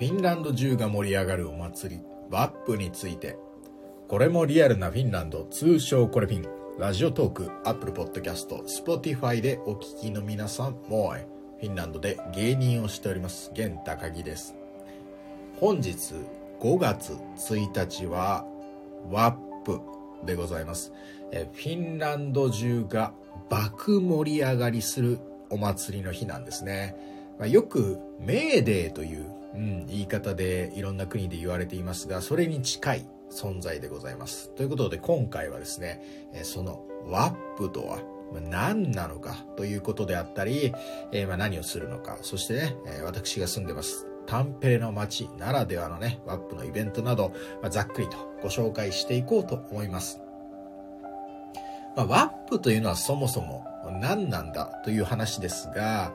フィンランド中が盛り上がるお祭り、ワップについて。これもリアルなフィンランド、通称これフィン。ラジオトーク、アップルポッドキャスト、スポティファイでお聞きの皆さん、もうフィンランドで芸人をしております、玄高木です。本日5月1日は、ワップでございます。えフィンランド中が爆盛り上がりするお祭りの日なんですね。まあ、よくメーデーという、うん、言い方でいろんな国で言われていますが、それに近い存在でございます。ということで今回はですね、そのワップとは何なのかということであったり、えー、まあ何をするのか、そしてね、私が住んでますタンペレの街ならではのね、ワップのイベントなど、まあ、ざっくりとご紹介していこうと思います。まあ、ワップというのはそもそも何なんだという話ですが、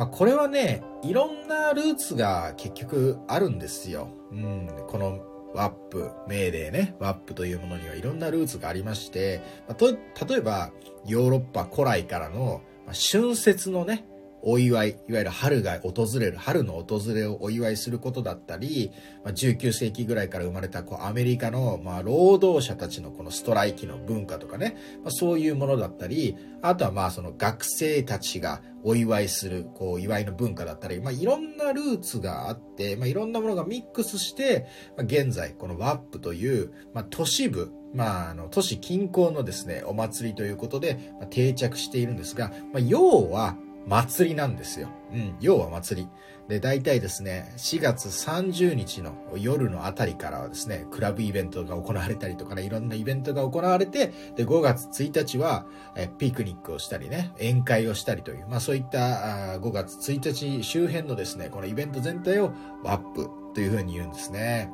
まあ、これはね、いろんなルーツが結局あるんですよ。うん、このワップ、命令ね、ワップというものにはいろんなルーツがありまして、ま、と例えばヨーロッパ古来からの、ま、春節のね、お祝い、いわゆる春が訪れる、春の訪れをお祝いすることだったり、まあ、19世紀ぐらいから生まれたこうアメリカの、まあ、労働者たちのこのストライキの文化とかね、まあ、そういうものだったり、あとはまあその学生たちがお祝いする、こう、祝いの文化だったり、まあ、いろんなルーツがあって、まあ、いろんなものがミックスして、まあ、現在、このワップという、まあ、都市部、まあ、あの、都市近郊のですね、お祭りということで、まあ、定着しているんですが、まあ、要は、祭りなんですよ。うん、要は祭り。で、大体ですね、4月30日の夜のあたりからはですね、クラブイベントが行われたりとかね、いろんなイベントが行われて、で、5月1日は、えピクニックをしたりね、宴会をしたりという、まあそういったあ5月1日周辺のですね、このイベント全体をワップというふうに言うんですね。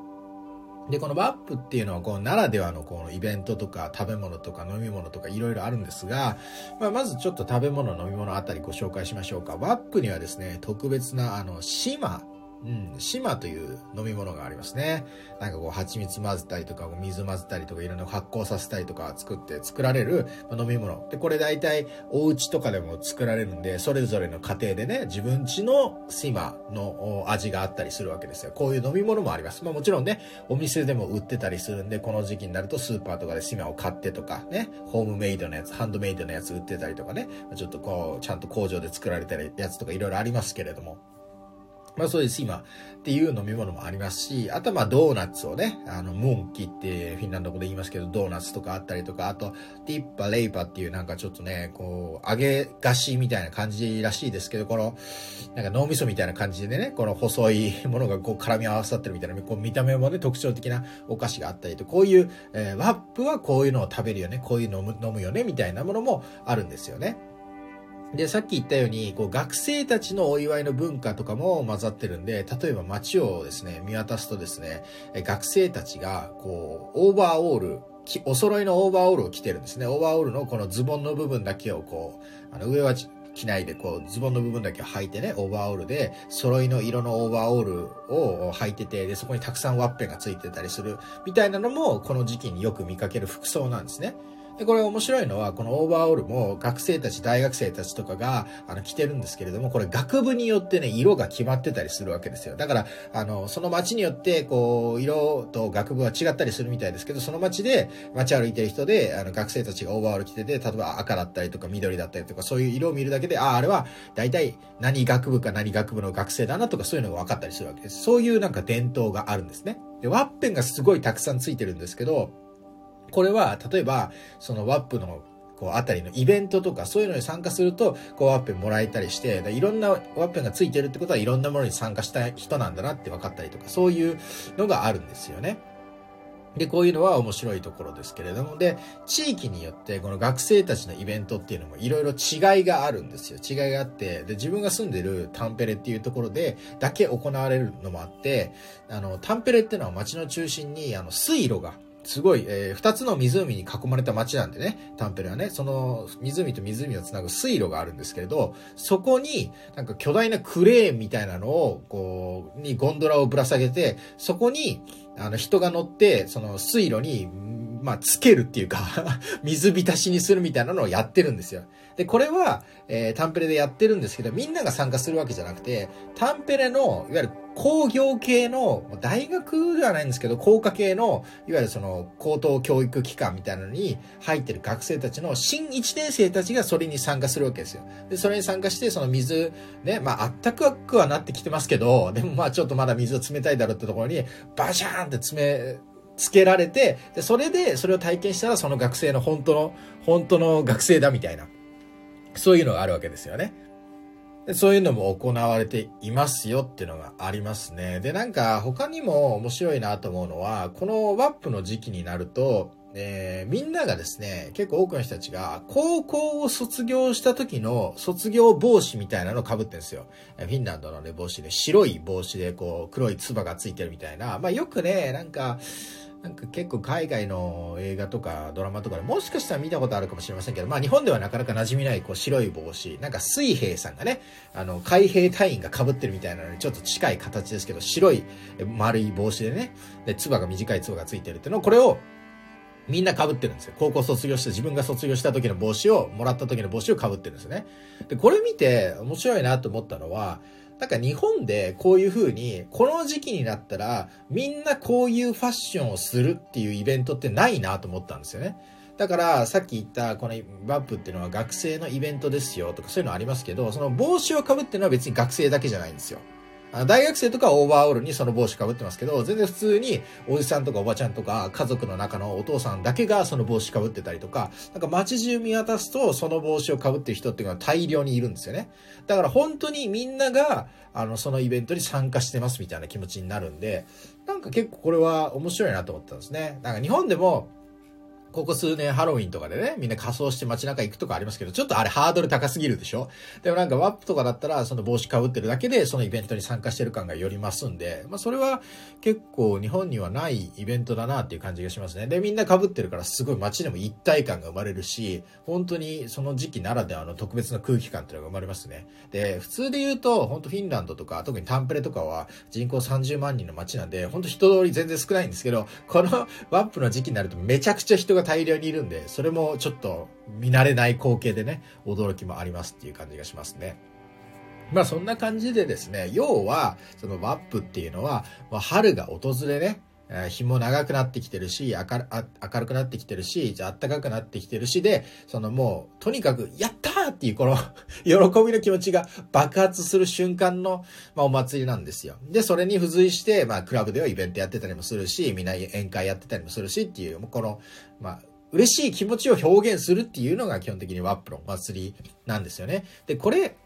で、このワップっていうのは、こう、ならではのこのイベントとか食べ物とか飲み物とかいろいろあるんですが、まあ、まずちょっと食べ物、飲み物あたりご紹介しましょうか。ワップにはですね、特別な、あの、島うん、島という飲み物がありますね。なんかこう、蜂蜜混ぜたりとか、水混ぜたりとか、いろんな発酵させたりとか作って作られる飲み物。で、これ大体お家とかでも作られるんで、それぞれの家庭でね、自分家の島の味があったりするわけですよ。こういう飲み物もあります。まあもちろんね、お店でも売ってたりするんで、この時期になるとスーパーとかで島を買ってとか、ね、ホームメイドのやつ、ハンドメイドのやつ売ってたりとかね、ちょっとこう、ちゃんと工場で作られたやつとかいろいろありますけれども。まあそうです、今っていう飲み物もありますし、あとはまあドーナツをね、あの、ムンキってフィンランド語で言いますけど、ドーナツとかあったりとか、あと、ティッパ、レイパっていうなんかちょっとね、こう、揚げ菓子みたいな感じらしいですけど、この、なんか脳みそみたいな感じでね、この細いものがこう絡み合わさってるみたいな、こう見た目もね、特徴的なお菓子があったりと、こういう、えー、ワップはこういうのを食べるよね、こういうのを飲むよね、みたいなものもあるんですよね。で、さっき言ったように、こう、学生たちのお祝いの文化とかも混ざってるんで、例えば街をですね、見渡すとですね、学生たちが、こう、オーバーオール、お揃いのオーバーオールを着てるんですね。オーバーオールのこのズボンの部分だけをこう、あの、上は着ないで、こう、ズボンの部分だけを履いてね、オーバーオールで、揃いの色のオーバーオールを履いてて、で、そこにたくさんワッペンがついてたりする、みたいなのも、この時期によく見かける服装なんですね。で、これ面白いのは、このオーバーオールも学生たち、大学生たちとかが、あの、着てるんですけれども、これ学部によってね、色が決まってたりするわけですよ。だから、あの、その街によって、こう、色と学部は違ったりするみたいですけど、その街で、街歩いてる人で、あの、学生たちがオーバーオール着てて、例えば赤だったりとか緑だったりとか、そういう色を見るだけで、ああ、あれは、大体、何学部か何学部の学生だなとか、そういうのが分かったりするわけです。そういうなんか伝統があるんですね。で、ワッペンがすごいたくさんついてるんですけど、これは、例えば、そのワップのこう、あたりのイベントとか、そういうのに参加すると、こう、ワッペンもらえたりして、いろんなワッペンがついてるってことは、いろんなものに参加した人なんだなって分かったりとか、そういうのがあるんですよね。で、こういうのは面白いところですけれども、で、地域によって、この学生たちのイベントっていうのもいろいろ違いがあるんですよ。違いがあって、で、自分が住んでるタンペレっていうところで、だけ行われるのもあって、あの、タンペレっていうのは街の中心に、あの、水路がすごい、えー、二つの湖に囲まれた町なんでね、タンペレはね、その湖と湖をつなぐ水路があるんですけれど、そこになんか巨大なクレーンみたいなのを、こう、にゴンドラをぶら下げて、そこに、あの人が乗って、その水路にまあ、つけるっていうか 水浸しにするみたいなのをやってるんですよ。で、これは、えー、タンペレでやってるんですけど、みんなが参加するわけじゃなくて、タンペレの、いわゆる工業系の、大学ではないんですけど、工科系の、いわゆるその、高等教育機関みたいなのに入ってる学生たちの新1年生たちがそれに参加するわけですよ。で、それに参加して、その水、ね、まあ、あったかくはなってきてますけど、でもまあ、ちょっとまだ水は冷たいだろうってところに、バシャーンって詰め、つけられて、で、それで、それを体験したら、その学生の本当の、本当の学生だみたいな。そういうのがあるわけですよね。でそういうのも行われていますよっていうのがありますね。で、なんか他にも面白いなと思うのは、このワップの時期になると、えー、みんながですね、結構多くの人たちが、高校を卒業した時の卒業帽子みたいなのを被ってるんですよ。フィンランドのね、帽子で、白い帽子で、こう、黒い唾がついてるみたいな。まあよくね、なんか、なんか結構海外の映画とかドラマとかでもしかしたら見たことあるかもしれませんけど、まあ日本ではなかなか馴染みないこう白い帽子、なんか水兵さんがね、あの海兵隊員が被ってるみたいなのにちょっと近い形ですけど、白い丸い帽子でね、で、唾が短い唾がついてるっていうのを、これをみんな被ってるんですよ。高校卒業して自分が卒業した時の帽子を、もらった時の帽子を被ってるんですね。で、これ見て面白いなと思ったのは、なんか日本でこういう風に、この時期になったら、みんなこういうファッションをするっていうイベントってないなと思ったんですよね。だから、さっき言った、このバップっていうのは学生のイベントですよとかそういうのありますけど、その帽子をかぶってるのは別に学生だけじゃないんですよ。大学生とかオーバーオールにその帽子かぶってますけど、全然普通におじさんとかおばちゃんとか家族の中のお父さんだけがその帽子かぶってたりとか、なんか街中見渡すとその帽子をかぶってる人っていうのは大量にいるんですよね。だから本当にみんなが、あの、そのイベントに参加してますみたいな気持ちになるんで、なんか結構これは面白いなと思ったんですね。なんか日本でも、ここ数年ハロウィンとかでね、みんな仮装して街中行くとかありますけど、ちょっとあれハードル高すぎるでしょ？でもなんかワップとかだったら、その帽子かぶってるだけで、そのイベントに参加してる感がよりますんで、まあそれは結構日本にはないイベントだなっていう感じがしますね。で、みんな被ってるからすごい街でも一体感が生まれるし、本当にその時期ならではの特別な空気感っていうのが生まれますね。で、普通で言うと、本当フィンランドとか、特にタンプレとかは人口30万人の街なんで、本当人通り全然少ないんですけど、このワップの時期になるとめちゃくちゃ人が大量にいるんで、それもちょっと見慣れない光景でね、驚きもありますっていう感じがしますね。まあそんな感じでですね、要は、そのワップっていうのは、まあ、春が訪れね、日も長くなってきてるし、明る明るくなってきてるし、じゃあ暖かくなってきてるしで、そのもう、とにかく、やったーっていうこの 喜びの気持ちが爆発する瞬間の、まあ、お祭りなんですよ。で、それに付随して、まあ、クラブではイベントやってたりもするし、みんな宴会やってたりもするしっていう、この、まあ、嬉しい気持ちを表現するっていうのが基本的にワップのお祭りなんですよね。で、これ、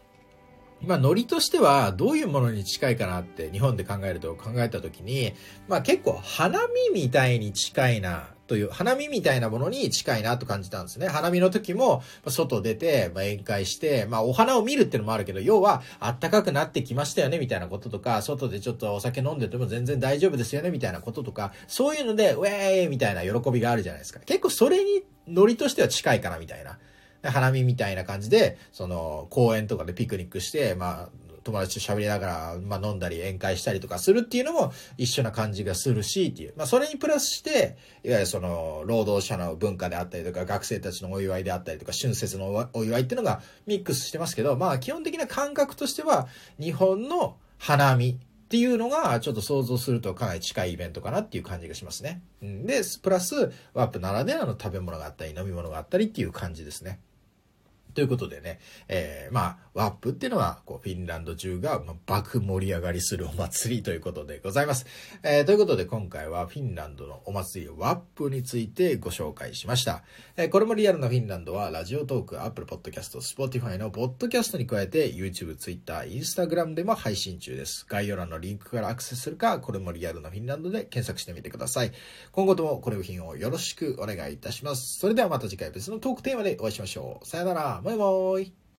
まあ、ノリとしてはどういうものに近いかなって日本で考えると考えたときに、まあ結構花見みたいに近いなという、花見みたいなものに近いなと感じたんですね。花見の時も、外出て、まあ、宴会して、まあ、お花を見るってのもあるけど、要は、暖かくなってきましたよね、みたいなこととか、外でちょっとお酒飲んでても全然大丈夫ですよね、みたいなこととか、そういうので、ウェーイみたいな喜びがあるじゃないですか。結構それに、ノリとしては近いかな、みたいな。で花見みたいな感じで、その、公園とかでピクニックして、まあ、友達と喋りながら、まあ、飲んだり宴会したりとかするっていうのも一緒な感じがするし、っていう。まあ、それにプラスして、いわゆるその、労働者の文化であったりとか、学生たちのお祝いであったりとか、春節のお祝いっていうのがミックスしてますけど、まあ、基本的な感覚としては、日本の花見っていうのが、ちょっと想像するとかなり近いイベントかなっていう感じがしますね。で、プラス、ワープならではの食べ物があったり、飲み物があったりっていう感じですね。ということでね、えー、まあ、ワップっていうのは、こう、フィンランド中が、まあ、爆盛り上がりするお祭りということでございます。えー、ということで今回はフィンランドのお祭りワップについてご紹介しました。えー、これもリアルなフィンランドは、ラジオトーク、アップルポッドキャスト、スポティファイのポッドキャストに加えて、YouTube、Twitter、Instagram でも配信中です。概要欄のリンクからアクセスするか、これもリアルなフィンランドで検索してみてください。今後ともこれフィンをよろしくお願いいたします。それではまた次回別のトークテーマでお会いしましょう。さよなら。バイバーイ。